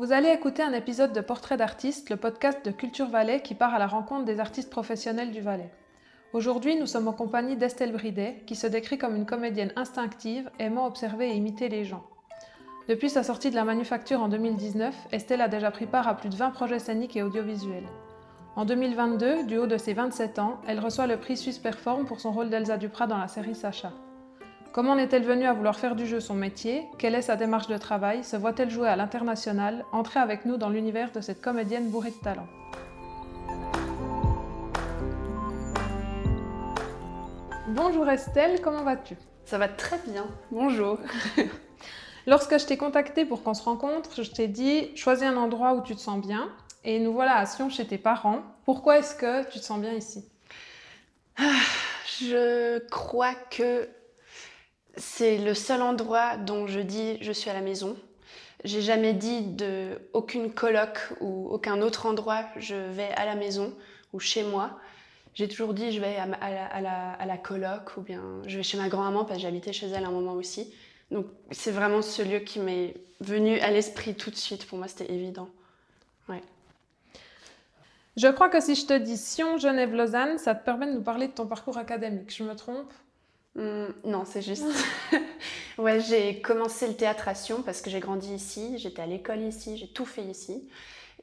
Vous allez écouter un épisode de Portrait d'artiste, le podcast de Culture Valais qui part à la rencontre des artistes professionnels du Valais. Aujourd'hui, nous sommes en compagnie d'Estelle Bridet, qui se décrit comme une comédienne instinctive, aimant observer et imiter les gens. Depuis sa sortie de la manufacture en 2019, Estelle a déjà pris part à plus de 20 projets scéniques et audiovisuels. En 2022, du haut de ses 27 ans, elle reçoit le prix Suisse Perform pour son rôle d'Elsa Duprat dans la série Sacha. Comment en est-elle venue à vouloir faire du jeu son métier? Quelle est sa démarche de travail? Se voit-elle jouer à l'international? Entrez avec nous dans l'univers de cette comédienne bourrée de talent. Bonjour Estelle, comment vas-tu? Ça va très bien, bonjour. Lorsque je t'ai contacté pour qu'on se rencontre, je t'ai dit choisis un endroit où tu te sens bien. Et nous voilà à Sion chez tes parents. Pourquoi est-ce que tu te sens bien ici? Ah, Je crois que c'est le seul endroit dont je dis je suis à la maison. J'ai jamais dit de aucune coloc ou aucun autre endroit je vais à la maison ou chez moi. J'ai toujours dit je vais à, la, à, coloc ou bien je vais chez ma grand-maman parce que j'habitais chez elle un moment aussi. Donc c'est vraiment ce lieu qui m'est venu à l'esprit tout de suite. Pour moi c'était évident. Ouais. Je crois que si je te dis Sion, Genève, Lausanne, ça te permet de nous parler de ton parcours académique. Je me trompe? Hmm, non, c'est juste. ouais, j'ai commencé le théâtre à Sion parce que j'ai grandi ici, j'étais à l'école ici, j'ai tout fait ici.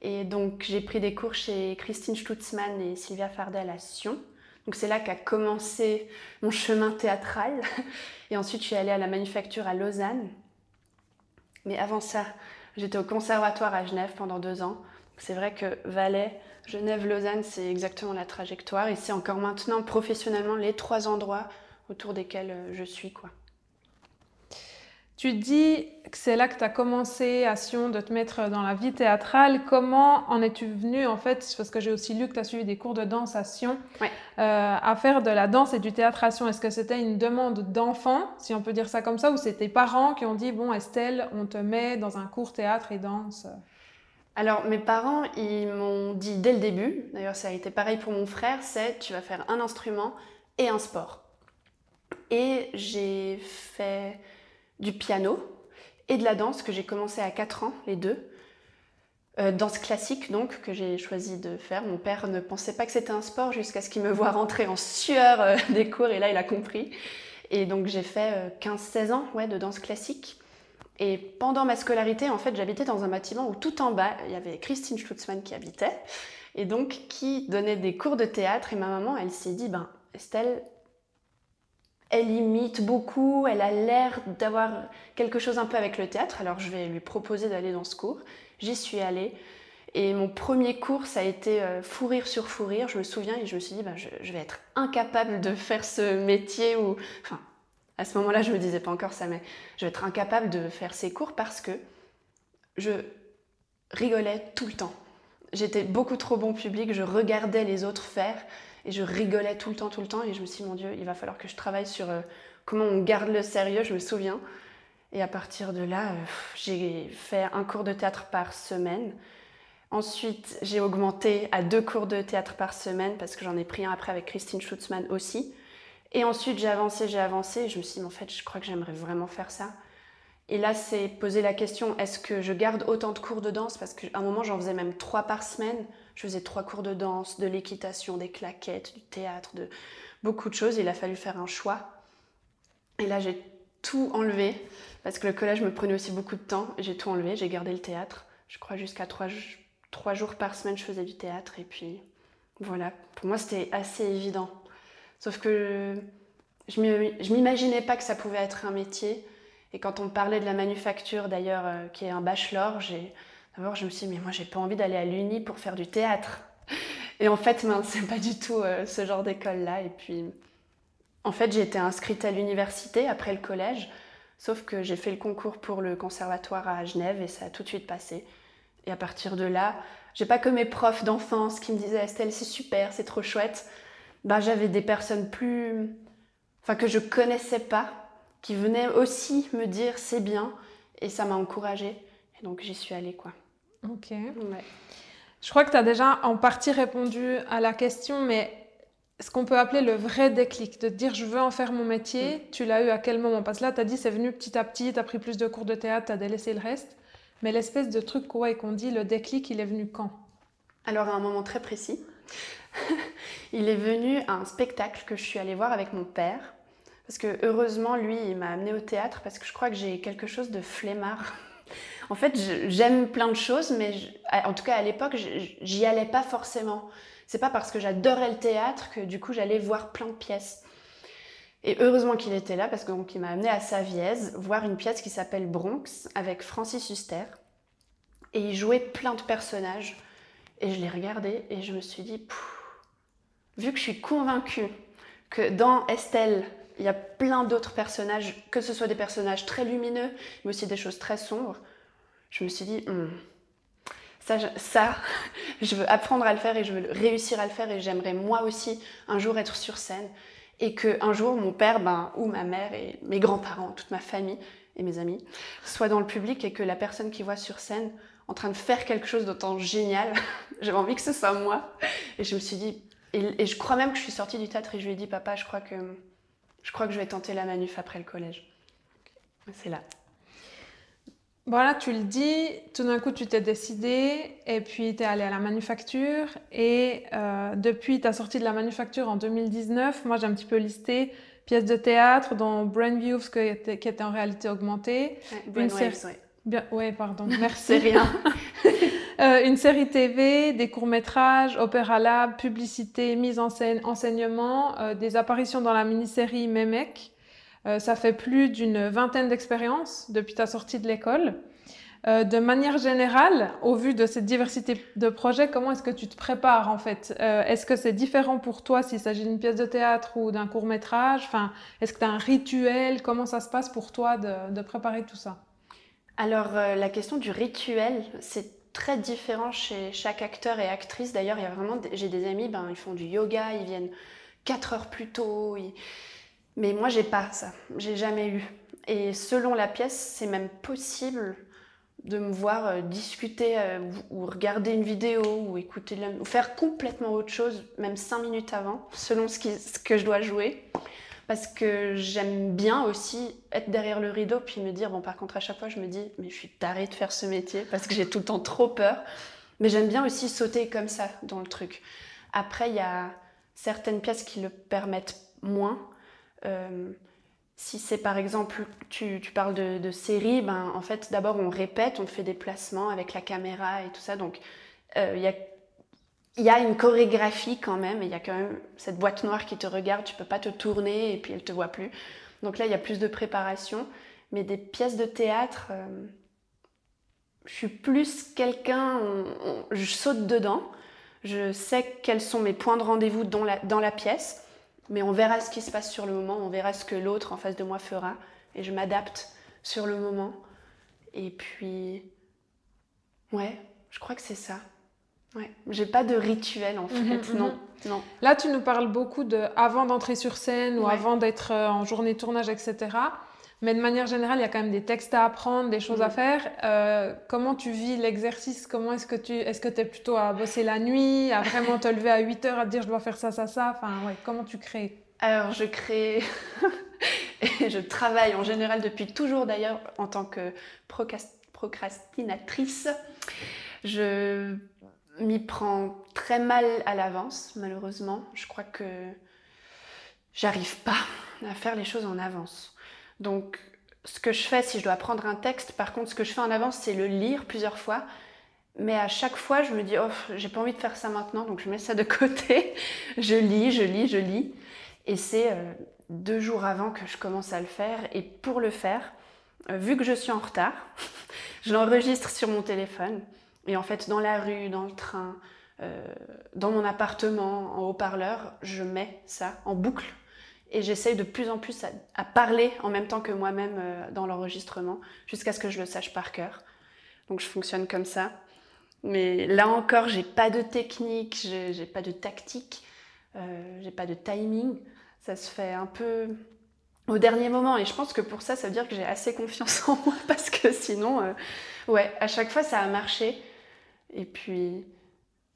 Et donc j'ai pris des cours chez Christine Stutzmann et Sylvia Fardel à Sion. Donc c'est là qu'a commencé mon chemin théâtral. Et ensuite je suis allée à la manufacture à Lausanne. Mais avant ça, j'étais au conservatoire à Genève pendant deux ans. C'est vrai que Valais, Genève, Lausanne, c'est exactement la trajectoire. Et c'est encore maintenant professionnellement les trois endroits autour desquels euh, je suis. quoi. Tu dis que c'est là que tu as commencé à Sion de te mettre dans la vie théâtrale. Comment en es-tu venue en fait Parce que j'ai aussi lu que tu as suivi des cours de danse à Sion, ouais. euh, à faire de la danse et du théâtre à Sion. Est-ce que c'était une demande d'enfant, si on peut dire ça comme ça, ou c'est tes parents qui ont dit Bon, Estelle, on te met dans un cours théâtre et danse? Alors mes parents, ils m'ont dit dès le début, d'ailleurs ça a été pareil pour mon frère, c'est tu vas faire un instrument et un sport. Et j'ai fait du piano et de la danse que j'ai commencé à 4 ans, les deux. Euh, danse classique donc que j'ai choisi de faire. Mon père ne pensait pas que c'était un sport jusqu'à ce qu'il me voit rentrer en sueur euh, des cours et là il a compris. Et donc j'ai fait 15-16 euh, ans ouais, de danse classique. Et pendant ma scolarité, en fait, j'habitais dans un bâtiment où tout en bas, il y avait Christine Schlutzmann qui habitait et donc qui donnait des cours de théâtre. Et ma maman, elle s'est dit, ben Estelle, elle imite beaucoup, elle a l'air d'avoir quelque chose un peu avec le théâtre, alors je vais lui proposer d'aller dans ce cours. J'y suis allée. Et mon premier cours, ça a été euh, fou rire sur fou rire, je me souviens, et je me suis dit, bah, je, vais être incapable de faire ce métier où... Enfin, à ce moment-là, je me disais pas encore ça, mais je vais être incapable de faire ces cours parce que je rigolais tout le temps. J'étais beaucoup trop bon public, je regardais les autres faire. Et je rigolais tout le temps, tout le temps. Et je me suis dit, mon Dieu, il va falloir que je travaille sur euh, comment on garde le sérieux, je me souviens. Et à partir de là, euh, j'ai fait un cours de théâtre par semaine. Ensuite, j'ai augmenté à deux cours de théâtre par semaine parce que j'en ai pris un après avec Christine Schutzmann aussi. Et ensuite, j'ai avancé, j'ai avancé. Et je me suis dit, en fait, je crois que j'aimerais vraiment faire ça. Et là, c'est poser la question, est-ce que je garde autant de cours de danse? Parce qu'à un moment, j'en faisais même trois par semaine. Je faisais trois cours de danse, de l'équitation, des claquettes, du théâtre, de beaucoup de choses. Il a fallu faire un choix. Et là, j'ai tout enlevé parce que le collège me prenait aussi beaucoup de temps. J'ai tout enlevé, j'ai gardé le théâtre. Je crois jusqu'à trois, jours par semaine, je faisais du théâtre. Et puis voilà, pour moi, c'était assez évident. Sauf que je m'imaginais pas que ça pouvait être un métier. Et quand on parlait de la manufacture, d'ailleurs, euh, qui est un bachelor, j'ai D'abord, je me suis dit, mais moi, j'ai pas envie d'aller à l'Uni pour faire du théâtre. Et en fait, c'est pas du tout euh, ce genre d'école-là. Et puis, en fait, j'ai été inscrite à l'université après le collège, sauf que j'ai fait le concours pour le conservatoire à Genève et ça a tout de suite passé. Et à partir de là, j'ai pas que mes profs d'enfance qui me disaient Estelle, c'est super, c'est trop chouette. Ben, j'avais des personnes plus. Enfin, que je connaissais pas, qui venaient aussi me dire c'est bien, et ça m'a encouragée. Et donc, j'y suis allée, quoi. Ok. Je crois que tu as déjà en partie répondu à la question, mais ce qu'on peut appeler le vrai déclic, de te dire je veux en faire mon métier, mm. tu l'as eu à quel moment? Parce que là, tu as dit c'est venu petit à petit, tu as pris plus de cours de théâtre, tu as délaissé le reste. Mais l'espèce de truc ouais, qu'on dit, le déclic, il est venu quand? Alors à un moment très précis. il est venu à un spectacle que je suis allée voir avec mon père. Parce que heureusement, lui, il m'a amené au théâtre parce que je crois que j'ai quelque chose de flemmard. En fait, j'aime plein de choses, mais en tout cas à l'époque, j'y allais pas forcément. C'est pas parce que j'adorais le théâtre que du coup j'allais voir plein de pièces. Et heureusement qu'il était là parce qu'il m'a amené à Savièse voir une pièce qui s'appelle Bronx avec Francis Huster. Et il jouait plein de personnages. Et je l'ai regardé et je me suis dit, vu que je suis convaincue que dans Estelle, il y a plein d'autres personnages, que ce soit des personnages très lumineux, mais aussi des choses très sombres, je me suis dit, hmm, ça, je veux apprendre à le faire et je veux réussir à le faire et j'aimerais moi aussi un jour être sur scène et que un jour mon père ben, ou ma mère et mes grands-parents, toute ma famille et mes amis soient dans le public et que la personne qui voit sur scène en train de faire quelque chose d'autant génial, j'avais envie que ce soit moi. Et je me suis dit, et, je crois même que je suis sortie du théâtre et je lui ai dit, papa, je crois que je crois que je vais tenter la manuf après le collège. C'est là. Voilà, tu le dis, tout d'un coup tu t'es décidé et puis tu es allé à la manufacture et euh, depuis ta sortie de la manufacture en 2019, moi j'ai un petit peu listé pièces de théâtre dont Brain Views qui était, qui était en réalité augmentée. Ouais, Bien... Oui, pardon, merci. C'est rien. euh, une série TV, des courts-métrages, Opéra Lab, publicité, mise en scène, enseignement, euh, des apparitions dans la mini-série Memek. Euh, ça fait plus d'une vingtaine d'expériences depuis ta sortie de l'école. Euh, de manière générale, au vu de cette diversité de projets, comment est-ce que tu te prépares en fait? Euh, Est-ce que c'est différent pour toi s'il s'agit d'une pièce de théâtre ou d'un court métrage enfin, Est-ce que tu as un rituel? Comment ça se passe pour toi de, préparer tout ça? Alors la question du rituel, c'est très différent chez chaque acteur et actrice. D'ailleurs, il y a vraiment, j'ai des amis, ben, ils font du yoga, ils viennent 4 heures plus tôt. Mais moi, j'ai pas ça. J'ai jamais eu. Et selon la pièce, c'est même possible de me voir euh, discuter euh, ou, regarder une vidéo ou écouter ou faire complètement autre chose, même cinq minutes avant, selon ce, ce que je dois jouer. Parce que j'aime bien aussi être derrière le rideau puis me dire, bon, par contre, à chaque fois, je me dis, mais je suis tarée de faire ce métier parce que j'ai tout le temps trop peur. Mais j'aime bien aussi sauter comme ça dans le truc. Après, il y a certaines pièces qui le permettent moins. Euh, si c'est par exemple, tu, parles de, séries, ben, en fait, d'abord on répète, on fait des placements avec la caméra et tout ça. Donc, euh, il y, a, y, a, une chorégraphie quand même, il y a quand même cette boîte noire qui te regarde, tu peux pas te tourner et puis elle te voit plus. Donc là, il y a plus de préparation. Mais des pièces de théâtre, euh, je suis plus quelqu'un, je saute dedans, je sais quels sont mes points de rendez-vous dans la, dans la pièce. Mais on verra ce qui se passe sur le moment, on verra ce que l'autre en face de moi fera. Et je m'adapte sur le moment. Et puis, ouais, je crois que c'est ça. Ouais, j'ai pas de rituel en fait, mhm, mhm. non, non. Là, tu nous parles beaucoup de avant d'entrer sur scène ou avant d'être euh, en journée de tournage, etc. Mais de manière générale, il y a quand même des textes à apprendre, des choses à mm. faire. Euh, comment tu vis l'exercice? Comment est-ce que tu est-ce que es plutôt à bosser la nuit, à vraiment te lever à 8 heures, à te dire je dois faire ça, ça, ça? Enfin, ouais, comment tu crées? Alors, je crée et je travaille en général depuis toujours d'ailleurs en tant que procrastinatrice. Je m'y prends très mal à l'avance, malheureusement. Je crois que j'arrive pas à faire les choses en avance. Donc, ce que je fais, si je dois prendre un texte, par contre, ce que je fais en avance, c'est le lire plusieurs fois. Mais à chaque fois, je me dis, oh, j'ai pas envie de faire ça maintenant, donc je mets ça de côté. je lis, je lis, je lis. Et c'est euh, deux jours avant que je commence à le faire. Et pour le faire, euh, vu que je suis en retard, je l'enregistre sur mon téléphone. Et en fait, dans la rue, dans le train, euh, dans mon appartement, en haut-parleur, je mets ça en boucle et j'essaye de plus en plus à, parler en même temps que moi-même euh, dans l'enregistrement, jusqu'à ce que je le sache par cœur. Donc je fonctionne comme ça. Mais là encore, j'ai pas de technique, j'ai pas de tactique, euh, j'ai pas de timing. Ça se fait un peu au dernier moment. Et je pense que pour ça, ça veut dire que j'ai assez confiance en moi parce que sinon, euh, ouais, à chaque fois, ça a marché. Et puis,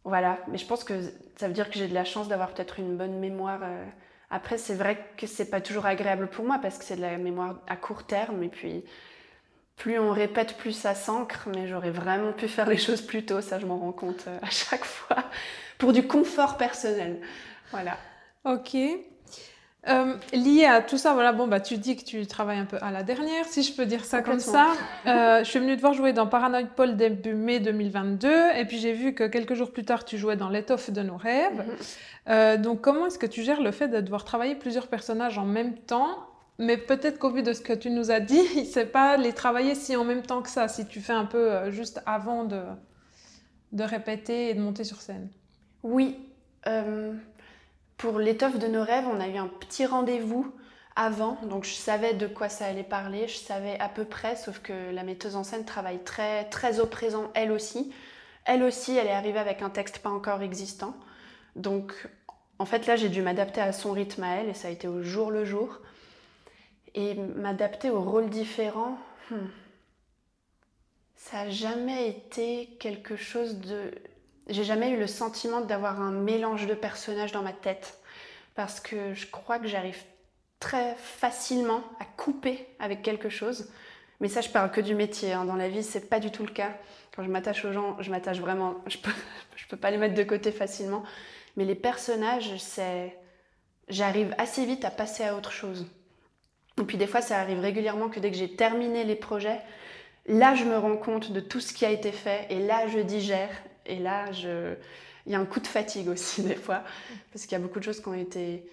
voilà. Mais je pense que ça veut dire que j'ai de la chance d'avoir peut-être une bonne mémoire. Euh, après, c'est vrai que c'est pas toujours agréable pour moi parce que c'est de la mémoire à court terme et puis plus on répète, plus ça s'ancre, mais j'aurais vraiment pu faire les choses plus tôt, ça je m'en rends compte euh, à chaque fois, pour du confort personnel. Voilà. Ok. Euh, lié à tout ça, voilà, bon, bah, tu dis que tu travailles un peu à la dernière, si je peux dire ça comme ça. Euh, je suis venue te voir jouer dans Paranoid Paul début mai 2022, et puis j'ai vu que quelques jours plus tard, tu jouais dans L'étoffe de nos rêves. Mhm. Euh, donc, comment est-ce que tu gères le fait de devoir travailler plusieurs personnages en même temps? Mais peut-être qu'au vu de ce que tu nous as dit, c'est pas les travailler si en même temps que ça, si tu fais un peu juste avant de, de répéter et de monter sur scène. Oui. Pour l'étoffe de nos rêves, on a eu un petit rendez-vous avant, donc je savais de quoi ça allait parler, je savais à peu près, sauf que la metteuse en scène travaille très, très au présent, elle aussi. Elle aussi, elle est arrivée avec un texte pas encore existant. Donc, en fait, là, j'ai dû m'adapter à son rythme à elle, et ça a été au jour le jour. Et m'adapter aux rôles différents, hmm, ça n'a jamais été quelque chose de j'ai jamais eu le sentiment d'avoir un mélange de personnages dans ma tête parce que je crois que j'arrive très facilement à couper avec quelque chose. Mais ça, je parle que du métier. Hein. Dans la vie, c'est pas du tout le cas. Quand je m'attache aux gens, je m'attache vraiment. Je peux, je peux pas les mettre de côté facilement. Mais les personnages, c'est, j'arrive assez vite à passer à autre chose. Et puis des fois, ça arrive régulièrement que dès que j'ai terminé les projets, là, je me rends compte de tout ce qui a été fait et là, je digère et là, il y a un coup de fatigue aussi des fois, parce qu'il y a beaucoup de choses qui ont été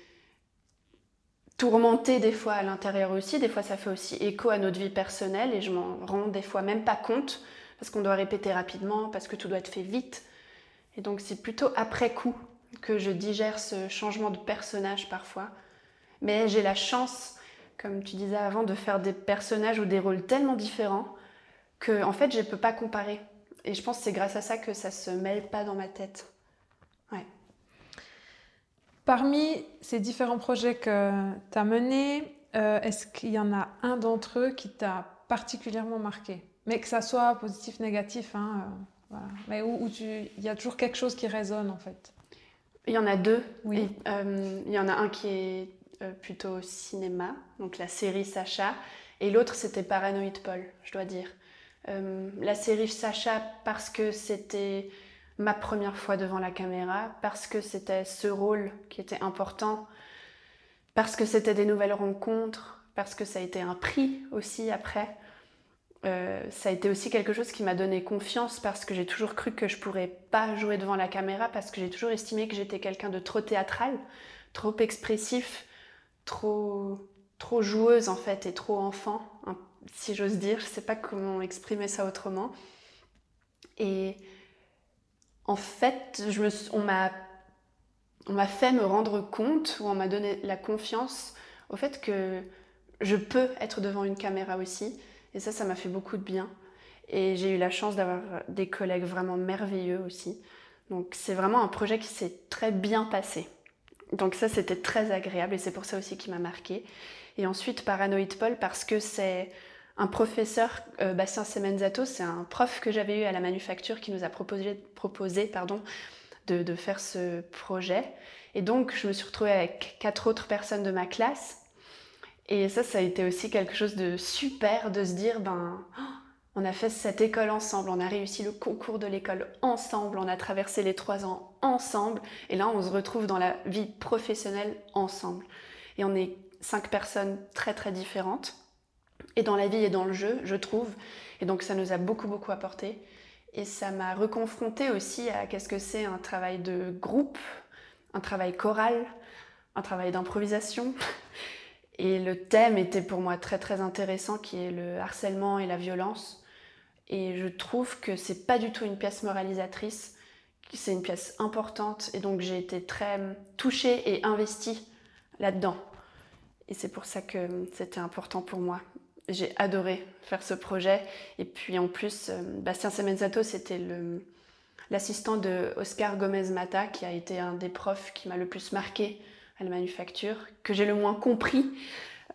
tourmentées des fois à l'intérieur aussi. Des fois, ça fait aussi écho à notre vie personnelle et je m'en rends des fois même pas compte, parce qu'on doit répéter rapidement, parce que tout doit être fait vite. Et donc, c'est plutôt après coup que je digère ce changement de personnage parfois. Mais j'ai la chance, comme tu disais avant, de faire des personnages ou des rôles tellement différents que, en fait, je ne peux pas comparer. Et je pense que c'est grâce à ça que ça se mêle pas dans ma tête. Ouais. Parmi ces différents projets que tu as menés, euh, est-ce qu'il y en a un d'entre eux qui t'a particulièrement marqué? Mais que ça soit positif, négatif, hein, euh, mais où, il y a toujours quelque chose qui résonne en fait. Il y en a deux. Oui. Euh, il y en a un qui est plutôt cinéma, donc la série Sacha, et l'autre c'était Paranoid Paul, je dois dire. Euh, la série Sacha parce que c'était ma première fois devant la caméra, parce que c'était ce rôle qui était important, parce que c'était des nouvelles rencontres, parce que ça a été un prix aussi après. Euh, ça a été aussi quelque chose qui m'a donné confiance parce que j'ai toujours cru que je pourrais pas jouer devant la caméra parce que j'ai toujours estimé que j'étais quelqu'un de trop théâtral, trop expressif, trop trop joueuse en fait et trop enfant, si j'ose dire. Je ne sais pas comment exprimer ça autrement. Et en fait, je me, on m'a fait me rendre compte, ou on m'a donné la confiance au fait que je peux être devant une caméra aussi. Et ça, ça m'a fait beaucoup de bien. Et j'ai eu la chance d'avoir des collègues vraiment merveilleux aussi. Donc c'est vraiment un projet qui s'est très bien passé. Donc ça, c'était très agréable et c'est pour ça aussi qui m'a marqué. Et ensuite, Paranoid Paul, parce que c'est un professeur, euh, Bastien Semenzato, c'est un prof que j'avais eu à la manufacture qui nous a proposé, de, de, faire ce projet. Et donc, je me suis retrouvée avec quatre autres personnes de ma classe. Et ça, ça a été aussi quelque chose de super de se dire, ben, on a fait cette école ensemble, on a réussi le concours de l'école ensemble, on a traversé les trois ans ensemble. Et là, on se retrouve dans la vie professionnelle ensemble. Et on est cinq personnes très très différentes et dans la vie et dans le jeu, je trouve. Et donc ça nous a beaucoup beaucoup apporté. Et ça m'a reconfronté aussi à qu'est-ce que c'est un travail de groupe, un travail choral, un travail d'improvisation. Et le thème était pour moi très très intéressant, qui est le harcèlement et la violence. Et je trouve que c'est pas du tout une pièce moralisatrice, c'est une pièce importante. Et donc j'ai été très touchée et investie là-dedans. Et c'est pour ça que c'était important pour moi j'ai adoré faire ce projet. Et puis en plus, euh, Bastien Semenzato, c'était l'assistant de Oscar Gomez Mata, qui a été un des profs qui m'a le plus marqué à la manufacture, que j'ai le moins compris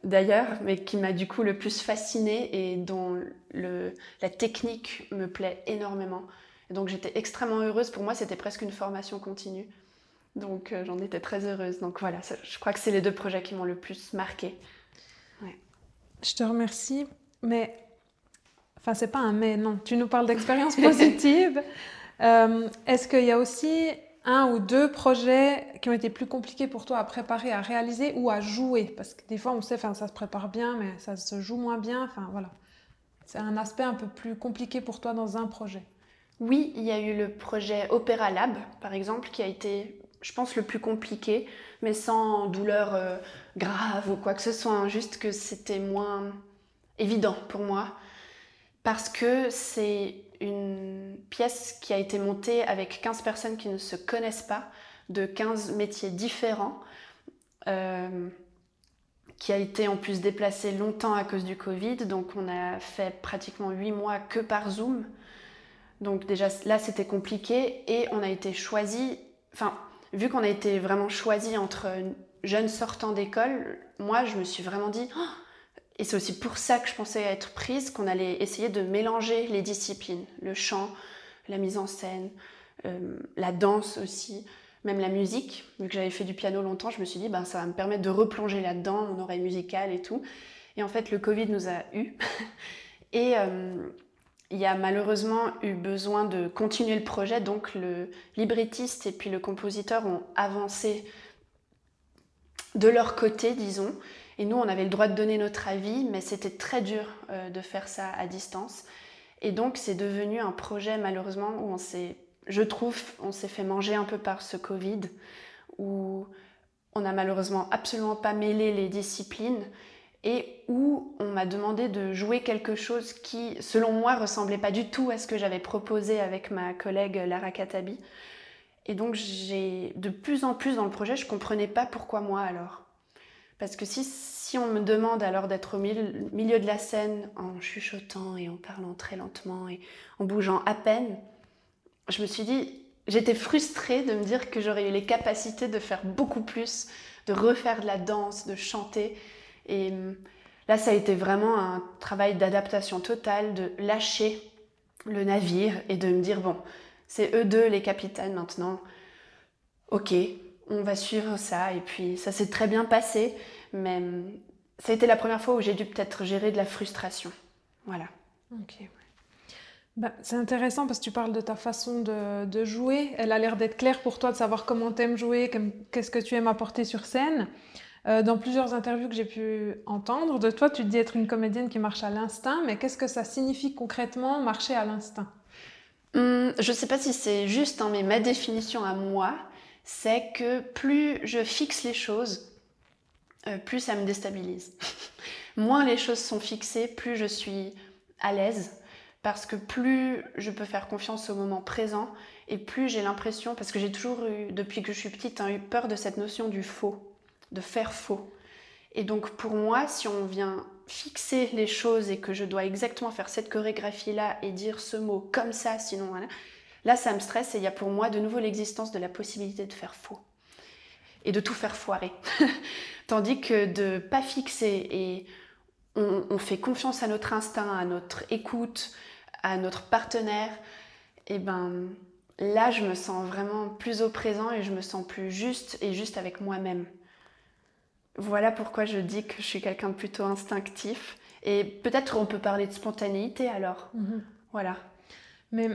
d'ailleurs, mais qui m'a du coup le plus fasciné et dont la technique me plaît énormément. Donc j'étais extrêmement heureuse. Pour moi, c'était presque une formation continue. Donc euh, j'en étais très heureuse. Donc voilà, je crois que c'est les deux projets qui m'ont le plus marqué. Je te remercie, mais enfin c'est pas un mais, non, tu nous parles d'expériences positives. Euh, est-ce qu'il y a aussi un ou deux projets qui ont été plus compliqués pour toi à préparer, à réaliser ou à jouer? Parce que des fois, on sait, enfin, ça se prépare bien, mais ça se joue moins bien. Enfin, voilà. C'est un aspect un peu plus compliqué pour toi dans un projet. Oui, il y a eu le projet Opéra Lab, par exemple, qui a été, je pense, le plus compliqué, mais sans douleur euh, grave ou quoi que ce soit, hein, juste que c'était moins évident pour moi, parce que c'est une pièce qui a été montée avec 15 personnes qui ne se connaissent pas, de 15 métiers différents, euh, qui a été en plus déplacée longtemps à cause du Covid. Donc on a fait pratiquement 8 mois que par Zoom. Donc déjà là c'était compliqué et on a été choisi, enfin vu qu'on a été vraiment choisi entre jeunes sortants d'école, moi je me suis vraiment dit, oh, et c'est aussi pour ça que je pensais être prise, qu'on allait essayer de mélanger les disciplines, le chant, la mise en scène, euh, la danse aussi, même la musique. Vu que j'avais fait du piano longtemps, je me suis dit, ben, ça va me permettre de replonger là-dedans, mon oreille musicale et tout. Et en fait, le Covid nous a eu. et euh, il y a malheureusement eu besoin de continuer le projet, donc le librettiste et puis le compositeur ont avancé de leur côté, disons. Et nous, on avait le droit de donner notre avis, mais c'était très dur euh, de faire ça à distance. Et donc, c'est devenu un projet, malheureusement, où on s'est, je trouve, on s'est fait manger un peu par ce Covid, où on n'a malheureusement absolument pas mêlé les disciplines et où on m'a demandé de jouer quelque chose qui, selon moi, ressemblait pas du tout à ce que j'avais proposé avec ma collègue Lara Katabi. Et donc, j'ai de plus en plus dans le projet, je comprenais pas pourquoi moi alors. Parce que si, si on me demande alors d'être au milieu, de la scène en chuchotant et en parlant très lentement et en bougeant à peine, je me suis dit, j'étais frustrée de me dire que j'aurais eu les capacités de faire beaucoup plus, de refaire de la danse, de chanter. Et hum, là, ça a été vraiment un travail d'adaptation totale, de lâcher le navire et de me dire, bon, c'est eux deux les capitaines maintenant. Ok, on va suivre ça. Et puis ça s'est très bien passé, mais hum, ça a été la première fois où j'ai dû peut-être gérer de la frustration. Voilà. Ok. Bah, c'est intéressant parce que tu parles de ta façon de, jouer. Elle a l'air d'être claire pour toi de savoir comment tu aimes jouer, qu'est-ce que tu aimes apporter sur scène. Euh, dans plusieurs interviews que j'ai pu entendre de toi, tu te dis être une comédienne qui marche à l'instinct, mais qu'est-ce que ça signifie concrètement marcher à l'instinct? Hum, Je ne sais pas si c'est juste, hein, mais ma définition à moi, c'est que plus je fixe les choses, euh, plus ça me déstabilise. Moins les choses sont fixées, plus je suis à l'aise, parce que plus je peux faire confiance au moment présent, et plus j'ai l'impression, parce que j'ai toujours eu, depuis que je suis petite, hein, eu peur de cette notion du faux, de faire faux. Et donc pour moi, si on vient fixer les choses et que je dois exactement faire cette chorégraphie-là et dire ce mot comme ça, sinon Là, ça me stresse et il y a pour moi de nouveau l'existence de la possibilité de faire faux et de tout faire foirer. Tandis que de pas fixer et on, fait confiance à notre instinct, à notre écoute, à notre partenaire, et eh ben là, je me sens vraiment plus au présent et je me sens plus juste et juste avec moi-même. Voilà pourquoi je dis que je suis quelqu'un de plutôt instinctif. Et peut-être on peut parler de spontanéité alors. Mhm. Voilà. Mais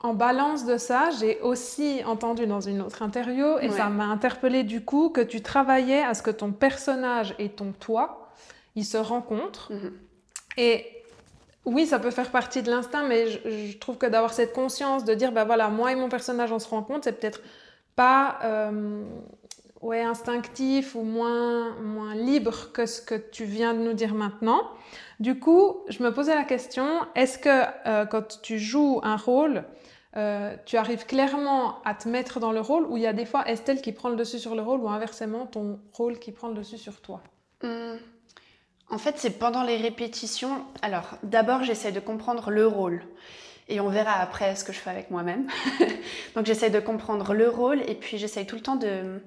en balance de ça, j'ai aussi entendu dans une autre interview, et ça m'a interpellé du coup, que tu travaillais à ce que ton personnage et ton toi, ils se rencontrent. Mhm. Et oui, ça peut faire partie de l'instinct, mais je, trouve que d'avoir cette conscience de dire, ben voilà, moi et mon personnage, on se rencontre, c'est peut-être pas euh, ouais, instinctif ou moins, moins libre que ce que tu viens de nous dire maintenant. Du coup, je me posais la question, est-ce que euh, quand tu joues un rôle, euh, tu arrives clairement à te mettre dans le rôle ou il y a des fois Estelle qui prend le dessus sur le rôle ou inversement ton rôle qui prend le dessus sur toi? Hmm. En fait, c'est pendant les répétitions. Alors, d'abord, j'essaie de comprendre le rôle. Et on verra après ce que je fais avec moi-même. Donc, j'essaie de comprendre le rôle et puis j'essaie tout le temps de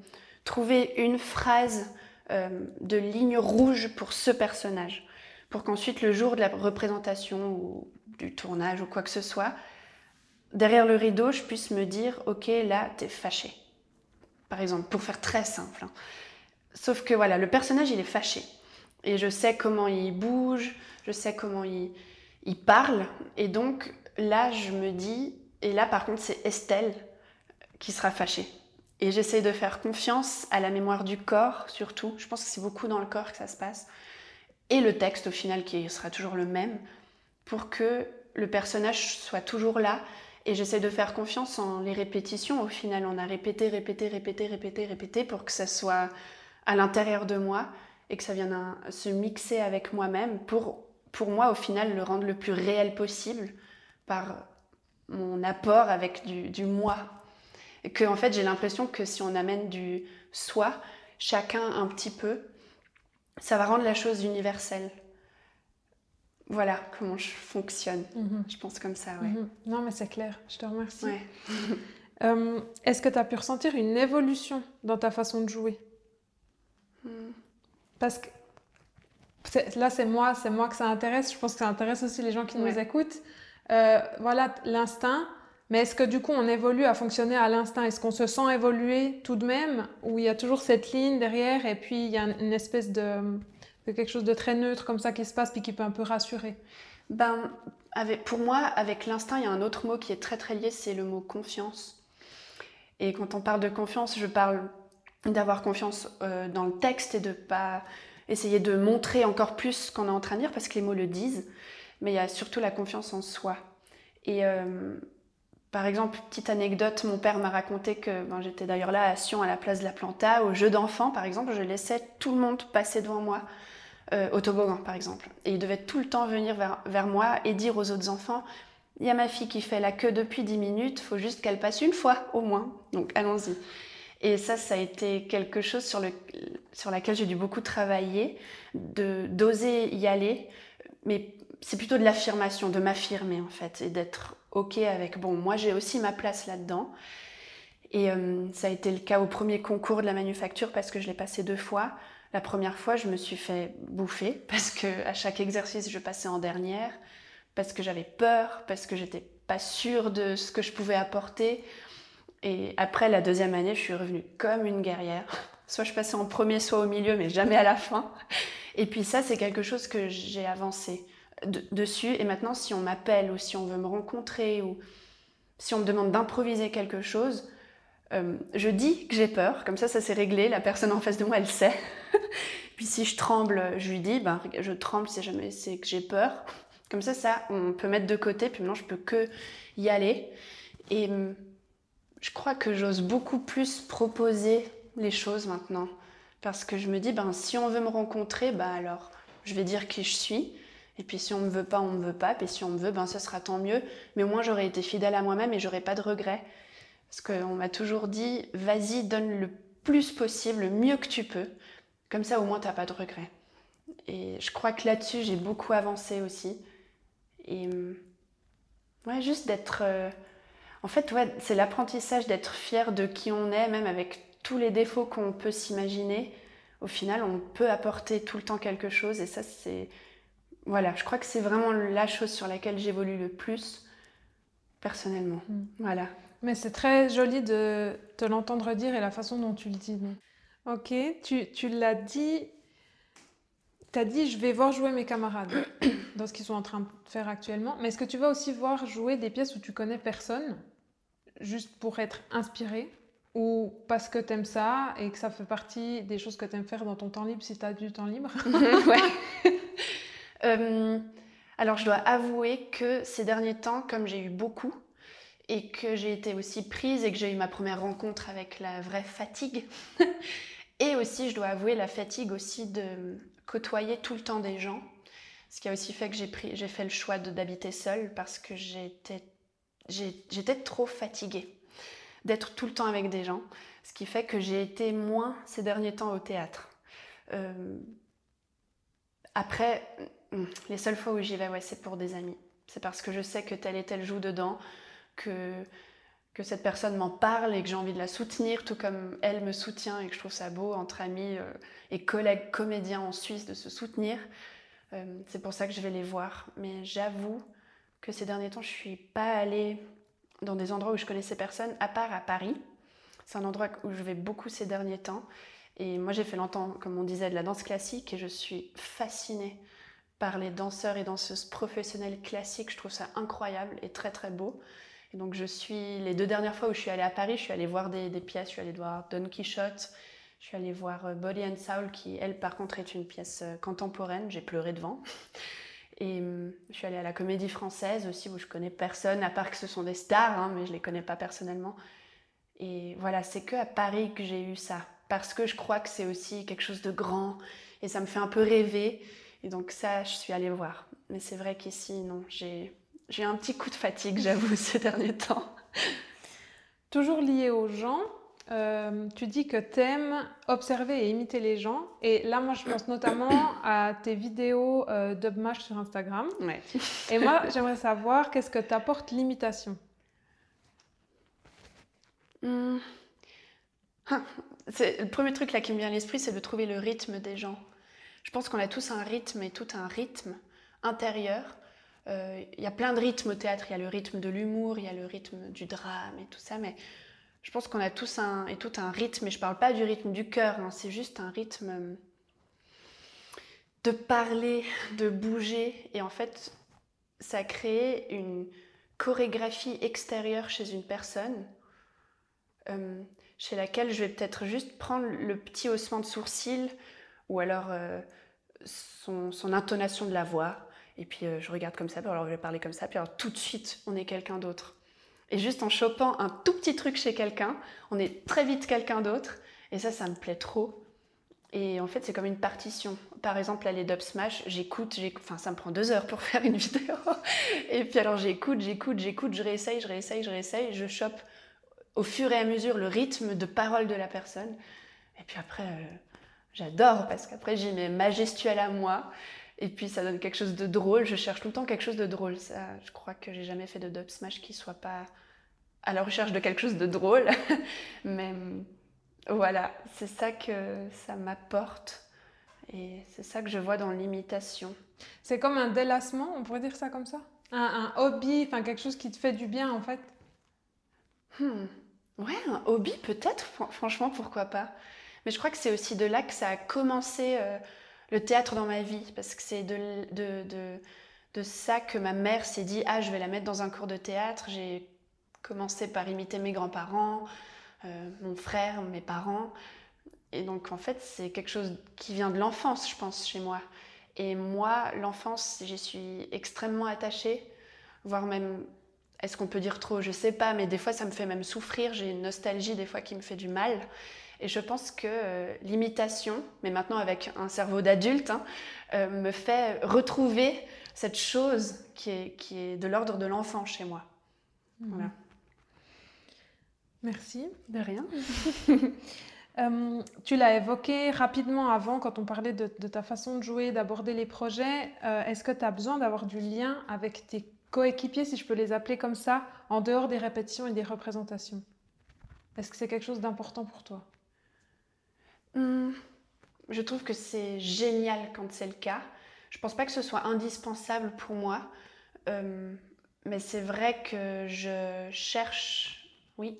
trouver une phrase euh, de ligne rouge pour ce personnage. Pour qu'ensuite, le jour de la représentation ou du tournage ou quoi que ce soit, derrière le rideau, je puisse me dire, ok, là, t'es fâché. Par exemple, pour faire très simple. Hein. Sauf que voilà, le personnage, il est fâché. Et je sais comment il bouge, je sais comment il, il parle. Et donc là, je me dis, et là par contre, c'est Estelle qui sera fâchée. Et j'essaie de faire confiance à la mémoire du corps, surtout. Je pense que c'est beaucoup dans le corps que ça se passe. Et le texte, au final, qui sera toujours le même, pour que le personnage soit toujours là. Et j'essaie de faire confiance en les répétitions. Au final, on a répété, répété, répété, répété, répété pour que ça soit à l'intérieur de moi et que ça vienne se mixer avec moi-même pour, pour moi, au final, le rendre le plus réel possible par mon apport avec du moi. Et que, en fait, j'ai l'impression que si on amène du soi, chacun un petit peu, ça va rendre la chose universelle. Voilà comment je fonctionne. Mhm. Je pense comme ça, ouais. Mhm. Non, mais c'est clair. Je te remercie. Euh, est-ce que tu as pu ressentir une évolution dans ta façon de jouer? Hmm. Parce que là, c'est moi, c'est moi que ça intéresse. Je pense que ça intéresse aussi les gens qui nous écoutent. Euh, voilà, l'instinct. Mais est-ce que du coup, on évolue à fonctionner à l'instinct? Est-ce qu'on se sent évoluer tout de même? Ou il y a toujours cette ligne derrière et puis il y a une espèce de quelque chose de très neutre comme ça qui se passe puis qui peut un peu rassurer? Ben, Pour moi, avec l'instinct, il y a un autre mot qui est très très lié, c'est le mot confiance. Et quand on parle de confiance, je parle d'avoir confiance euh, dans le texte et de pas essayer de montrer encore plus ce qu'on est en train de dire parce que les mots le disent, mais il y a surtout la confiance en soi. Et euh, par exemple, petite anecdote, mon père m'a raconté que ben, j'étais d'ailleurs là à Sion à la place de la Planta, au jeu d'enfants par exemple, je laissais tout le monde passer devant moi euh, au toboggan, par exemple. Et il devait tout le temps venir vers, moi et dire aux autres enfants il y a ma fille qui fait la queue depuis 10 minutes, faut juste qu'elle passe une fois au moins. Donc allons-y. Et ça, ça a été quelque chose sur, le, sur laquelle j'ai dû beaucoup travailler, de d'oser y aller. Mais c'est plutôt de l'affirmation, de m'affirmer en fait, et d'être OK avec, bon, moi j'ai aussi ma place là-dedans. Et euh, ça a été le cas au premier concours de la manufacture parce que je l'ai passé deux fois. La première fois, je me suis fait bouffer parce que à chaque exercice, je passais en dernière, parce que j'avais peur, parce que j'étais pas sûre de ce que je pouvais apporter. Et après la deuxième année, je suis revenue comme une guerrière. Soit je passais en premier, soit au milieu, mais jamais à la fin. Et puis ça, c'est quelque chose que j'ai avancé dessus. Et maintenant, si on m'appelle ou si on veut me rencontrer ou si on me demande d'improviser quelque chose, euh, je dis que j'ai peur, comme ça, ça s'est réglé, la personne en face de moi, elle sait. Puis si je tremble, je lui dis, ben, je tremble, c'est jamais, c'est que j'ai peur. Comme ça, ça, on peut mettre de côté, puis maintenant, je peux que y aller. Et hum, je crois que j'ose beaucoup plus proposer les choses maintenant. Parce que je me dis, ben, si on veut me rencontrer, ben alors, je vais dire qui je suis. Et puis si on me veut pas, on me veut pas. Puis si on me veut, ben ce sera tant mieux. Mais au moins j'aurais été fidèle à moi-même et j'aurais pas de regrets. Parce qu'on m'a toujours dit, vas-y, donne le plus possible, le mieux que tu peux. Comme ça, au moins, t'as pas de regrets. Et je crois que là-dessus, j'ai beaucoup avancé aussi. Et ouais, juste d'être. Euh, en fait, ouais, c'est l'apprentissage d'être fier de qui on est, même avec tous les défauts qu'on peut s'imaginer. Au final, on peut apporter tout le temps quelque chose. Et ça, c'est voilà, je crois que c'est vraiment la chose sur laquelle j'évolue le plus personnellement. Mm. Voilà. Mais c'est très joli de te l'entendre dire et la façon dont tu le dis. Ok, tu, tu l'as dit, tu as dit je vais voir jouer mes camarades dans ce qu'ils sont en train de faire actuellement, mais est-ce que tu vas aussi voir jouer des pièces où tu connais personne, juste pour être inspiré ou parce que tu aimes ça et que ça fait partie des choses que tu aimes faire dans ton temps libre si tu as du temps libre? Ouais. Euh, alors je dois avouer que ces derniers temps, comme j'ai eu beaucoup, et que j'ai été aussi prise et que j'ai eu ma première rencontre avec la vraie fatigue, et aussi je dois avouer la fatigue aussi de côtoyer tout le temps des gens, ce qui a aussi fait que j'ai, fait le choix d'habiter seule parce que j'étais, trop fatiguée d'être tout le temps avec des gens, ce qui fait que j'ai été moins ces derniers temps au théâtre. Euh, après. Les seules fois où j'y vais, ouais, c'est pour des amis. C'est parce que je sais que tel et tel joue dedans, que, que cette personne m'en parle et que j'ai envie de la soutenir, tout comme elle me soutient et que je trouve ça beau entre amis euh, et collègues comédiens en Suisse de se soutenir. Euh, c'est pour ça que je vais les voir. Mais j'avoue que ces derniers temps, je suis pas allée dans des endroits où je connaissais personne, à part à Paris. C'est un endroit où je vais beaucoup ces derniers temps. Et moi, j'ai fait longtemps, comme on disait, de la danse classique et je suis fascinée par les danseurs et danseuses professionnelles classiques. Je trouve ça incroyable et très très beau. Et donc je suis, les deux dernières fois où je suis allée à Paris, je suis allée voir des, pièces, je suis allée voir Don Quichotte, je suis allée voir euh, Body and Soul qui, elle, par contre, est une pièce euh, contemporaine. J'ai pleuré devant. Et hum, je suis allée à la Comédie Française aussi où je connais personne, à part que ce sont des stars, hein, mais je les connais pas personnellement. Et voilà, c'est que à Paris que j'ai eu ça, parce que je crois que c'est aussi quelque chose de grand et ça me fait un peu rêver. Et donc ça, je suis allée voir. Mais c'est vrai qu'ici, non, j'ai j'ai un petit coup de fatigue, j'avoue, ces derniers temps. Toujours lié aux gens, euh, tu dis que tu aimes observer et imiter les gens. Et là, moi, je pense notamment à tes vidéos euh, d'Ubmash sur Instagram. Ouais. Et moi, j'aimerais savoir qu'est-ce que t'apporte l'imitation? Ah, Le premier truc là qui me vient à l'esprit, c'est de trouver le rythme des gens. Je pense qu'on a tous un rythme et tout un rythme intérieur euh, il y a plein de rythmes au théâtre. Il y a le rythme de l'humour, il y a le rythme du drame et tout ça. Mais je pense qu'on a tous un, et tout un rythme. Et je ne parle pas du rythme du cœur, c'est juste un rythme euh, de parler, de bouger. Et en fait, ça crée une chorégraphie extérieure chez une personne. Euh, chez laquelle je vais peut-être juste prendre le petit haussement de sourcil ou alors son, son, intonation de la voix et puis euh, je regarde comme ça, puis alors je vais parler comme ça, puis alors tout de suite on est quelqu'un d'autre. Et juste en chopant un tout petit truc chez quelqu'un, on est très vite quelqu'un d'autre. Et ça, ça me plaît trop. Et en fait, c'est comme une partition. Par exemple, là, les Dub Smash, j'écoute, enfin, ça me prend deux heures pour faire une vidéo. Et puis alors, j'écoute, j'écoute, j'écoute, je réessaye, je réessaye, je réessaye, je chope au fur et à mesure le rythme de parole de la personne. Et puis après, euh, j'adore parce qu'après, j'y mets ma gestuelle à moi. Et puis ça donne quelque chose de drôle. Je cherche tout le temps quelque chose de drôle. Ça, je crois que j'ai jamais fait de dub smash qui soit pas à la recherche de quelque chose de drôle. Mais voilà, c'est ça que ça m'apporte. Et c'est ça que je vois dans l'imitation. C'est comme un délassement, on pourrait dire ça comme ça? Un, hobby, enfin quelque chose qui te fait du bien en fait? Hmm. Ouais, un hobby peut-être, franchement, pourquoi pas? Mais je crois que c'est aussi de là que ça a commencé. Euh, le théâtre dans ma vie, parce que c'est de, ça que ma mère s'est dit, ah, je vais la mettre dans un cours de théâtre. J'ai commencé par imiter mes grands-parents, euh, mon frère, mes parents. Et donc, en fait, c'est quelque chose qui vient de l'enfance, je pense, chez moi. Et moi, l'enfance, j'y suis extrêmement attachée, voire même, est-ce qu'on peut dire trop Je sais pas, mais des fois, ça me fait même souffrir. J'ai une nostalgie, des fois, qui me fait du mal. Et je pense que euh, l'imitation, mais maintenant avec un cerveau d'adulte, hein, euh, me fait retrouver cette chose qui est, qui est de l'ordre de l'enfant chez moi. Mhm. Voilà. Merci. De rien. Euh, tu l'as évoqué rapidement avant quand on parlait de, de ta façon de jouer, d'aborder les projets. Est-ce que tu as besoin d'avoir du lien avec tes coéquipiers, si je peux les appeler comme ça, en dehors des répétitions et des représentations? Est-ce que c'est quelque chose d'important pour toi? Hmm, je trouve que c'est génial quand c'est le cas. Je pense pas que ce soit indispensable pour moi, euh, mais c'est vrai que je cherche, oui,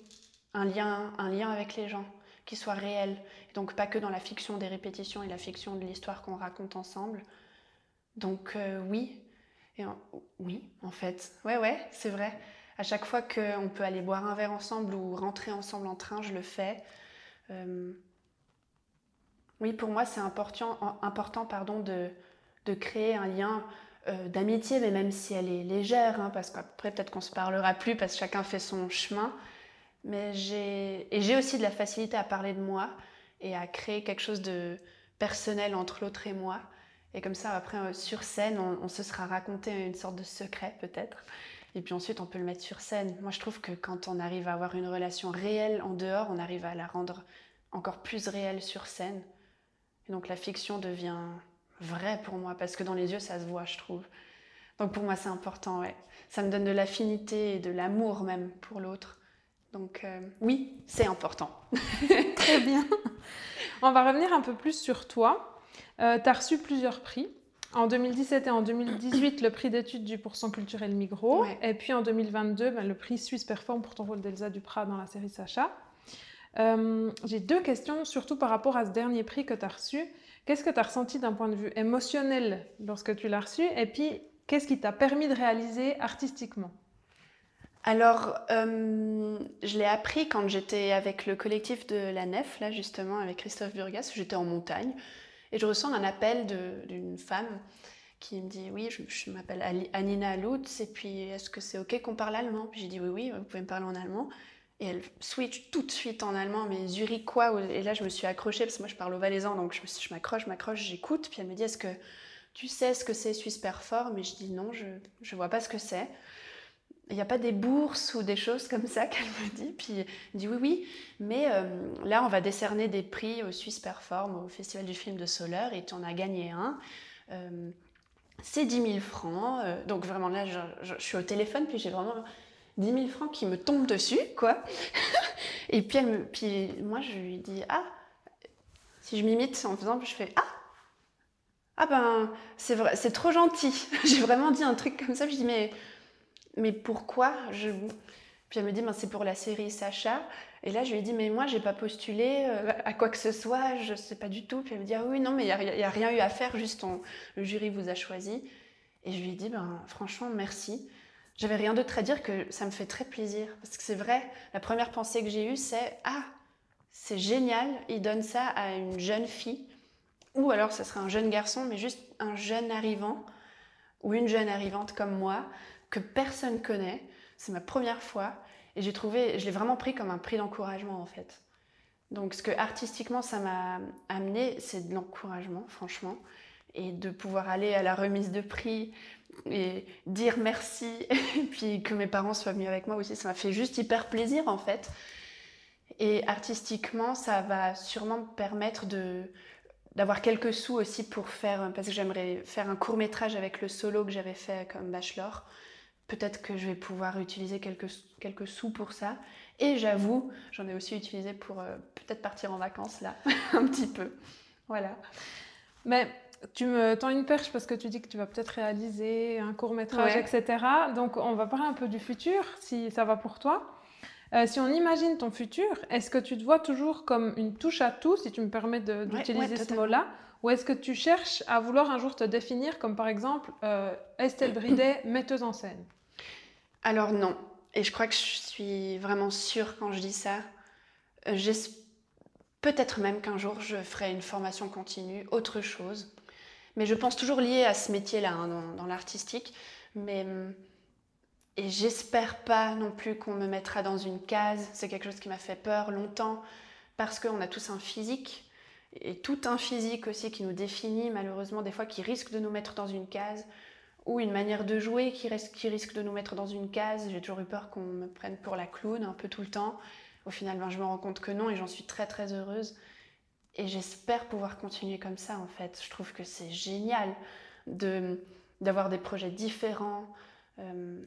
un lien, un lien avec les gens qui soit réel. donc pas que dans la fiction des répétitions et la fiction de l'histoire qu'on raconte ensemble. Donc euh, oui, et oui, en fait, ouais, ouais, c'est vrai. À chaque fois qu'on peut aller boire un verre ensemble ou rentrer ensemble en train, je le fais. Euh, oui, pour moi, c'est important, important pardon, de, de, créer un lien euh, d'amitié, mais même si elle est légère, hein, parce qu'après, peut-être qu'on se parlera plus parce que chacun fait son chemin. Mais et j'ai aussi de la facilité à parler de moi et à créer quelque chose de personnel entre l'autre et moi. Et comme ça, après, euh, sur scène, on, se sera raconté une sorte de secret, peut-être. Et puis ensuite, on peut le mettre sur scène. Moi, je trouve que quand on arrive à avoir une relation réelle en dehors, on arrive à la rendre encore plus réelle sur scène. Et donc la fiction devient vraie pour moi, parce que dans les yeux, ça se voit, je trouve. Donc pour moi, c'est important, ouais. Ça me donne de l'affinité et de l'amour même pour l'autre. Donc euh, oui, c'est important. Très bien. On va revenir un peu plus sur toi. Euh, tu as reçu plusieurs prix. En 2017 et en 2018, le prix d'études du pourcent culturel Migros. Et puis en 2022, ben, le prix Suisse Perform pour ton rôle d'Elsa Duprat dans la série Sacha. Euh, j'ai deux questions, surtout par rapport à ce dernier prix que tu as reçu. Qu'est-ce que tu as ressenti d'un point de vue émotionnel lorsque tu l'as reçu? Et puis, qu'est-ce qui t'a permis de réaliser artistiquement? Alors, euh, je l'ai appris quand j'étais avec le collectif de la Nef, là justement, avec Christophe Burgas, j'étais en montagne, et je ressens un appel d'une femme qui me dit Oui, je, m'appelle Anina Lutz, et puis est-ce que c'est OK qu'on parle allemand? J'ai dit Oui, oui, vous pouvez me parler en allemand. Et elle switch tout de suite en allemand, mais Zurich quoi Et là, je me suis accrochée, parce que moi, je parle au valaisan, donc je m'accroche, je m'accroche, j'écoute. Puis elle me dit Est-ce que tu sais ce que c'est Suisse Perform? Et je dis Non, je ne vois pas ce que c'est il n'y a pas des bourses ou des choses comme ça qu'elle me dit. Puis elle dit oui, oui, mais euh, là, on va décerner des prix au Suisse Perform, au Festival du film de Soleure, et tu en as gagné un. Euh, c'est 10 000 francs. Euh, donc vraiment là, je, suis au téléphone, puis j'ai vraiment 10 000 francs qui me tombent dessus, quoi. et puis, elle me, puis moi, je lui dis, ah, si je m'imite en faisant, je fais, ah, ah ben, c'est vrai, c'est trop gentil. j'ai vraiment dit un truc comme ça, je dis, mais mais pourquoi je... Puis elle me dit, ben, c'est pour la série Sacha. Et là, je lui ai dit, mais moi, j'ai pas postulé euh, à quoi que ce soit, je sais pas du tout. Puis elle me dit, ah oui, non, mais il n'y a, rien eu à faire, juste le jury vous a choisi. Et je lui ai dit, ben, franchement, merci. J'avais rien d'autre à dire que ça me fait très plaisir. Parce que c'est vrai, la première pensée que j'ai eue, c'est, ah, c'est génial, il donne ça à une jeune fille. Ou alors, ce serait un jeune garçon, mais juste un jeune arrivant, ou une jeune arrivante comme moi, que personne connaît. C'est ma première fois et j'ai trouvé, je l'ai vraiment pris comme un prix d'encouragement en fait. Donc ce que artistiquement ça m'a amené, c'est de l'encouragement, franchement, et de pouvoir aller à la remise de prix et dire merci, et puis que mes parents soient venus avec moi aussi, ça m'a fait juste hyper plaisir en fait. Et artistiquement, ça va sûrement me permettre de d'avoir quelques sous aussi pour faire, parce que j'aimerais faire un court métrage avec le solo que j'avais fait comme bachelor peut-être que je vais pouvoir utiliser quelques, quelques sous pour ça. Et j'avoue, j'en ai aussi utilisé pour euh, peut-être partir en vacances là, un petit peu. Voilà. Mais tu me tends une perche parce que tu dis que tu vas peut-être réaliser un court métrage, etc. Donc on va parler un peu du futur, si ça va pour toi. Euh, si on imagine ton futur, est-ce que tu te vois toujours comme une touche à tout, si tu me permets d'utiliser ce mot-là Ou est-ce que tu cherches à vouloir un jour te définir comme par exemple euh, Estelle Bridet, metteuse en scène? Alors non. Et je crois que je suis vraiment sûre quand je dis ça. Euh, peut-être même qu'un jour je ferai une formation continue, autre chose. Mais je pense toujours lié à ce métier-là, hein, dans, l'artistique. Mais hum, et j'espère pas non plus qu'on me mettra dans une case. C'est quelque chose qui m'a fait peur longtemps parce qu'on a tous un physique et tout un physique aussi qui nous définit malheureusement des fois qui risque de nous mettre dans une case ou une manière de jouer qui, risque de nous mettre dans une case. J'ai toujours eu peur qu'on me prenne pour la clown un peu tout le temps. Au final, ben, je me rends compte que non et j'en suis très très heureuse. Et j'espère pouvoir continuer comme ça en fait. Je trouve que c'est génial d'avoir des projets différents euh,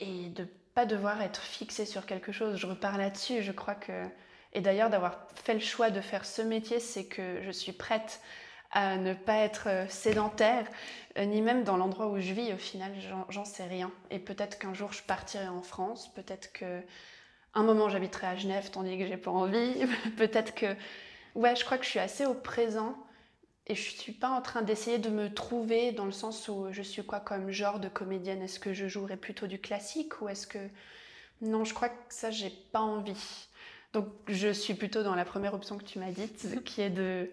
et de pas devoir être fixé sur quelque chose. Je repars là-dessus. Je crois que et d'ailleurs d'avoir fait le choix de faire ce métier, c'est que je suis prête à ne pas être euh, sédentaire, euh, ni même dans l'endroit où je vis. Au final, j'en sais rien. Et peut-être qu'un jour je partirai en France, peut-être que un moment j'habiterai à Genève tandis que j'ai pas envie, peut-être que ouais, je crois que je suis assez au présent et je suis pas en train d'essayer de me trouver dans le sens où je suis quoi comme genre de comédienne? Est-ce que je jouerais plutôt du classique ou est-ce que non, je crois que ça j'ai pas envie. Donc je suis plutôt dans la première option que tu m'as dite, qui est de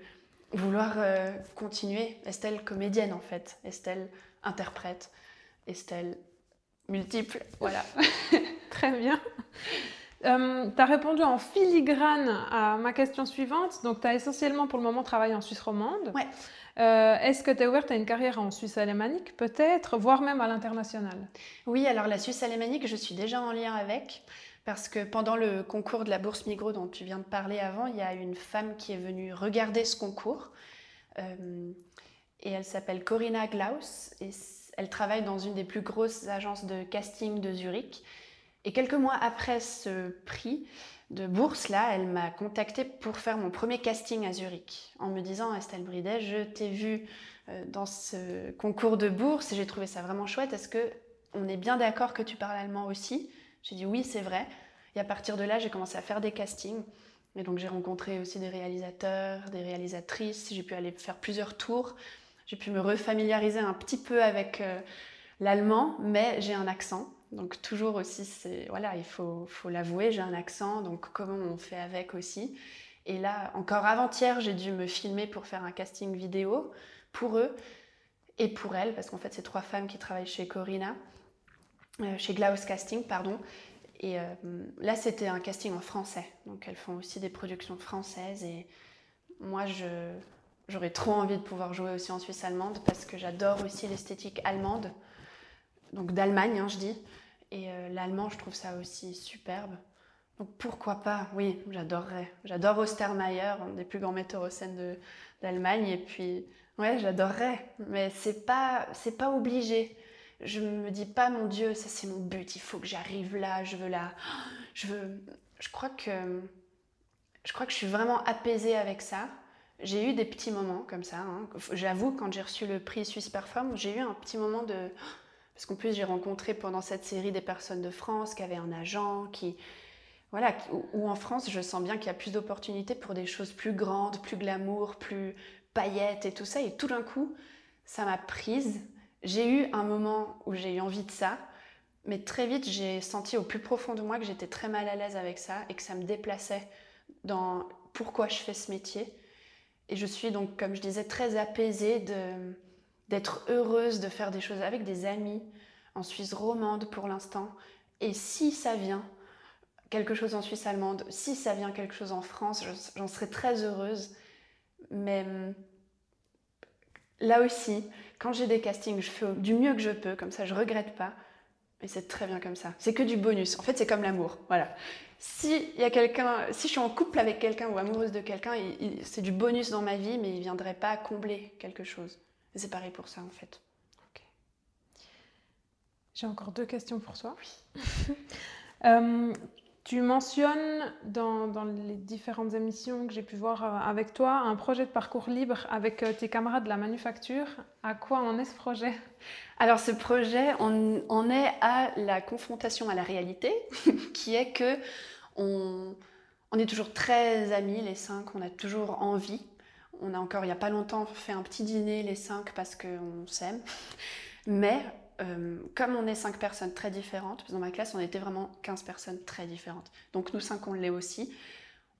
vouloir euh, continuer. Estelle comédienne en fait, Estelle interprète, Estelle multiple, voilà. Très bien. Euh, tu as répondu en filigrane à ma question suivante. Donc, tu as essentiellement pour le moment travaillé en Suisse romande. Ouais. Euh, est-ce que tu es ouverte à une carrière en Suisse alémanique, peut-être, voire même à l'international? Oui, alors la Suisse alémanique, je suis déjà en lien avec. Parce que pendant le concours de la bourse Migros dont tu viens de parler avant, il y a une femme qui est venue regarder ce concours. Euh, et elle s'appelle Corinna Glaus. Et elle travaille dans une des plus grosses agences de casting de Zurich. Et quelques mois après ce prix de bourse, là, elle m'a contactée pour faire mon premier casting à Zurich. En me disant, Estelle Bridet, je t'ai vue euh, dans ce concours de bourse et j'ai trouvé ça vraiment chouette. Est-ce que on est bien d'accord que tu parles allemand aussi? J'ai dit oui, c'est vrai. Et à partir de là, j'ai commencé à faire des castings. Et donc j'ai rencontré aussi des réalisateurs, des réalisatrices, j'ai pu aller faire plusieurs tours, j'ai pu me refamiliariser un petit peu avec euh, l'allemand, mais j'ai un accent. Donc toujours aussi, voilà, il faut, faut l'avouer, j'ai un accent, donc comment on fait avec aussi. Et là, encore avant-hier, j'ai dû me filmer pour faire un casting vidéo pour eux et pour elles, parce qu'en fait, c'est trois femmes qui travaillent chez Corina, euh, chez Glaus Casting, pardon. Et euh, là, c'était un casting en français. Donc, elles font aussi des productions françaises. Et moi, j'aurais trop envie de pouvoir jouer aussi en Suisse allemande parce que j'adore aussi l'esthétique allemande. Donc, d'Allemagne, hein, je dis. Et euh, l'allemand, je trouve ça aussi superbe. Donc, pourquoi pas? Oui, j'adorerais. J'adore Ostermeyer, un des plus grands metteurs au scène d'Allemagne. Et puis, ouais, j'adorerais. Mais c'est pas, c'est pas obligé je me dis pas mon Dieu, ça c'est mon but, il faut que j'arrive là, je veux là, je veux, je crois que, je crois que je suis vraiment apaisée avec ça. J'ai eu des petits moments comme ça. Hein. J'avoue, quand j'ai reçu le prix Suisse Perform, j'ai eu un petit moment de, parce qu'en plus j'ai rencontré pendant cette série des personnes de France qui avaient un agent, qui, voilà, ou en France, je sens bien qu'il y a plus d'opportunités pour des choses plus grandes, plus glamour, plus paillettes et tout ça. Et tout d'un coup, ça m'a prise j'ai eu un moment où j'ai eu envie de ça, mais très vite j'ai senti au plus profond de moi que j'étais très mal à l'aise avec ça et que ça me déplaçait dans pourquoi je fais ce métier. Et je suis donc, comme je disais, très apaisée de, d'être heureuse de faire des choses avec des amis en Suisse romande pour l'instant. Et si ça vient quelque chose en Suisse allemande, si ça vient quelque chose en France, j'en serais très heureuse. Mais là aussi, quand j'ai des castings, je fais du mieux que je peux, comme ça je regrette pas. Et c'est très bien comme ça. C'est que du bonus. En fait, c'est comme l'amour. Voilà. Si y a quelqu'un, si je suis en couple avec quelqu'un ou amoureuse de quelqu'un, c'est du bonus dans ma vie, mais il viendrait pas combler quelque chose. C'est pareil pour ça en fait. J'ai encore deux questions pour toi. Oui. Euh, tu mentionnes dans, les différentes émissions que j'ai pu voir euh, avec toi un projet de parcours libre avec euh, tes camarades de la manufacture. À quoi en est ce projet? Alors ce projet, on, est à la confrontation à la réalité, qui est que on, est toujours très amis les cinq, on a toujours envie. On a encore il n'y a pas longtemps fait un petit dîner les cinq parce qu'on s'aime. Mais euh, comme on est cinq personnes très différentes, dans ma classe on était vraiment 15 personnes très différentes, donc nous cinq on l'est aussi,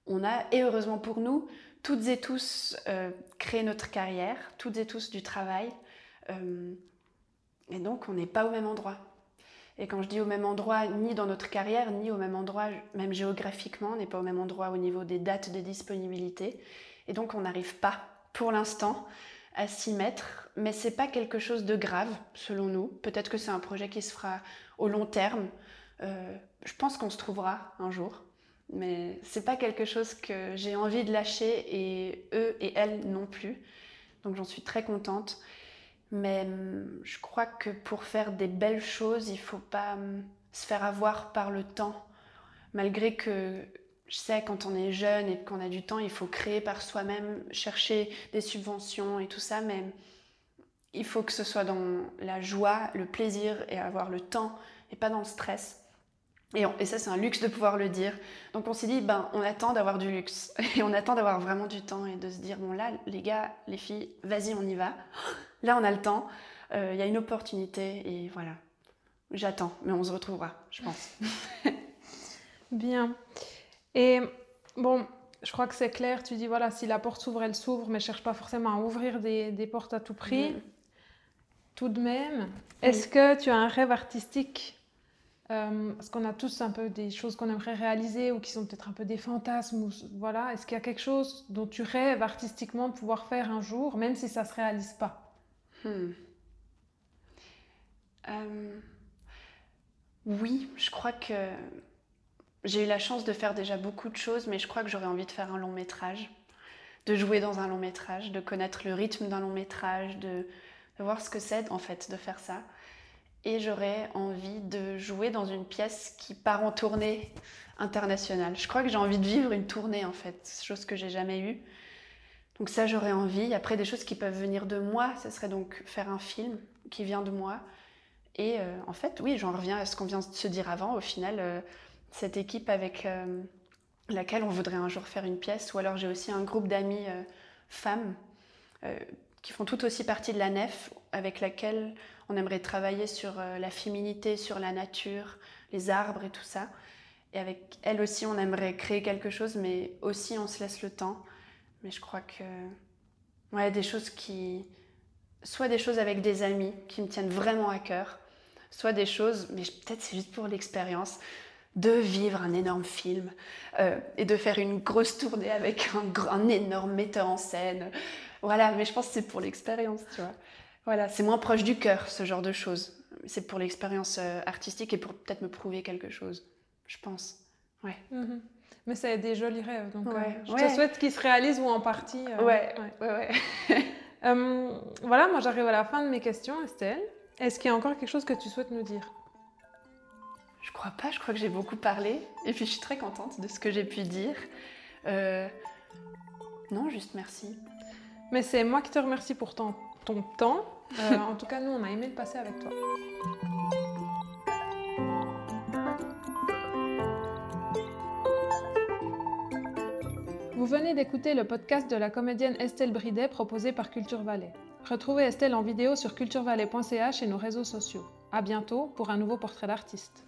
on a, et heureusement pour nous, toutes et tous euh, créé notre carrière, toutes et tous du travail, euh, et donc on n'est pas au même endroit. Et quand je dis au même endroit, ni dans notre carrière, ni au même endroit, même géographiquement, on n'est pas au même endroit au niveau des dates de disponibilité, et donc on n'arrive pas, pour l'instant, à s'y mettre, mais c'est pas quelque chose de grave selon nous. Peut-être que c'est un projet qui se fera au long terme. Euh, je pense qu'on se trouvera un jour, mais c'est pas quelque chose que j'ai envie de lâcher et eux et elles non plus. Donc j'en suis très contente. Mais hum, je crois que pour faire des belles choses, il faut pas hum, se faire avoir par le temps, malgré que je sais, quand on est jeune et qu'on a du temps, il faut créer par soi-même, chercher des subventions et tout ça, mais il faut que ce soit dans la joie, le plaisir et avoir le temps et pas dans le stress. Et, ça, c'est un luxe de pouvoir le dire. Donc on s'est dit, ben, on attend d'avoir du luxe et on attend d'avoir vraiment du temps et de se dire, bon là, les gars, les filles, vas-y, on y va. Là, on a le temps, euh, il y a une opportunité et voilà. J'attends, mais on se retrouvera, je pense. Bien. Et bon, je crois que c'est clair, tu dis voilà, si la porte s'ouvre, elle s'ouvre, mais cherche pas forcément à ouvrir des, des portes à tout prix. Mm. Tout de même, est-ce que tu as un rêve artistique euh, Parce qu'on a tous un peu des choses qu'on aimerait réaliser ou qui sont peut-être un peu des fantasmes. voilà. Est-ce qu'il y a quelque chose dont tu rêves artistiquement de pouvoir faire un jour, même si ça ne se réalise pas? Hmm. euh, Oui, je crois que j'ai eu la chance de faire déjà beaucoup de choses, mais je crois que j'aurais envie de faire un long métrage, de jouer dans un long métrage, de connaître le rythme d'un long métrage, de, voir ce que c'est en fait de faire ça. Et j'aurais envie de jouer dans une pièce qui part en tournée internationale. Je crois que j'ai envie de vivre une tournée en fait, chose que j'ai jamais eue. Donc ça j'aurais envie. Après des choses qui peuvent venir de moi, ce serait donc faire un film qui vient de moi. Et euh, en fait, oui, j'en reviens à ce qu'on vient de se dire avant. Au final, euh, cette équipe avec, euh, laquelle on voudrait un jour faire une pièce. Ou alors j'ai aussi un groupe d'amis femmes qui font tout aussi partie de la nef, avec laquelle on aimerait travailler sur la féminité, sur la nature, les arbres et tout ça. Et avec elle aussi, on aimerait créer quelque chose, mais aussi on se laisse le temps. Mais je crois que. Ouais, des choses qui. Soit des choses avec des amis qui me tiennent vraiment à cœur, soit des choses, mais peut-être c'est juste pour l'expérience, de vivre un énorme film euh, et de faire une grosse tournée avec un, un, énorme metteur en scène. Voilà, mais je pense que c'est pour l'expérience, tu vois. Voilà, c'est moins proche du cœur, ce genre de choses. C'est pour l'expérience euh, artistique et pour peut-être me prouver quelque chose je pense. Ouais. Mhm. Mais c'est des jolis rêves. Donc, euh, je te souhaite qu'ils se réalisent ou en partie. Ouais, ouais, ouais. Voilà, moi j'arrive à la fin de mes questions, Estelle. Est-ce qu'il y a encore quelque chose que tu souhaites nous dire? Je crois pas, je crois que j'ai beaucoup parlé. Et puis je suis très contente de ce que j'ai pu dire. Non, juste merci. Mais c'est moi qui te remercie pour ton, ton temps. en tout cas, nous, on a aimé le passer avec toi. Vous venez d'écouter le podcast de la comédienne Estelle Bridet proposé par Culture Valais. Retrouvez Estelle en vidéo sur culturvalais.ch et nos réseaux sociaux. À bientôt pour un nouveau portrait d'artiste.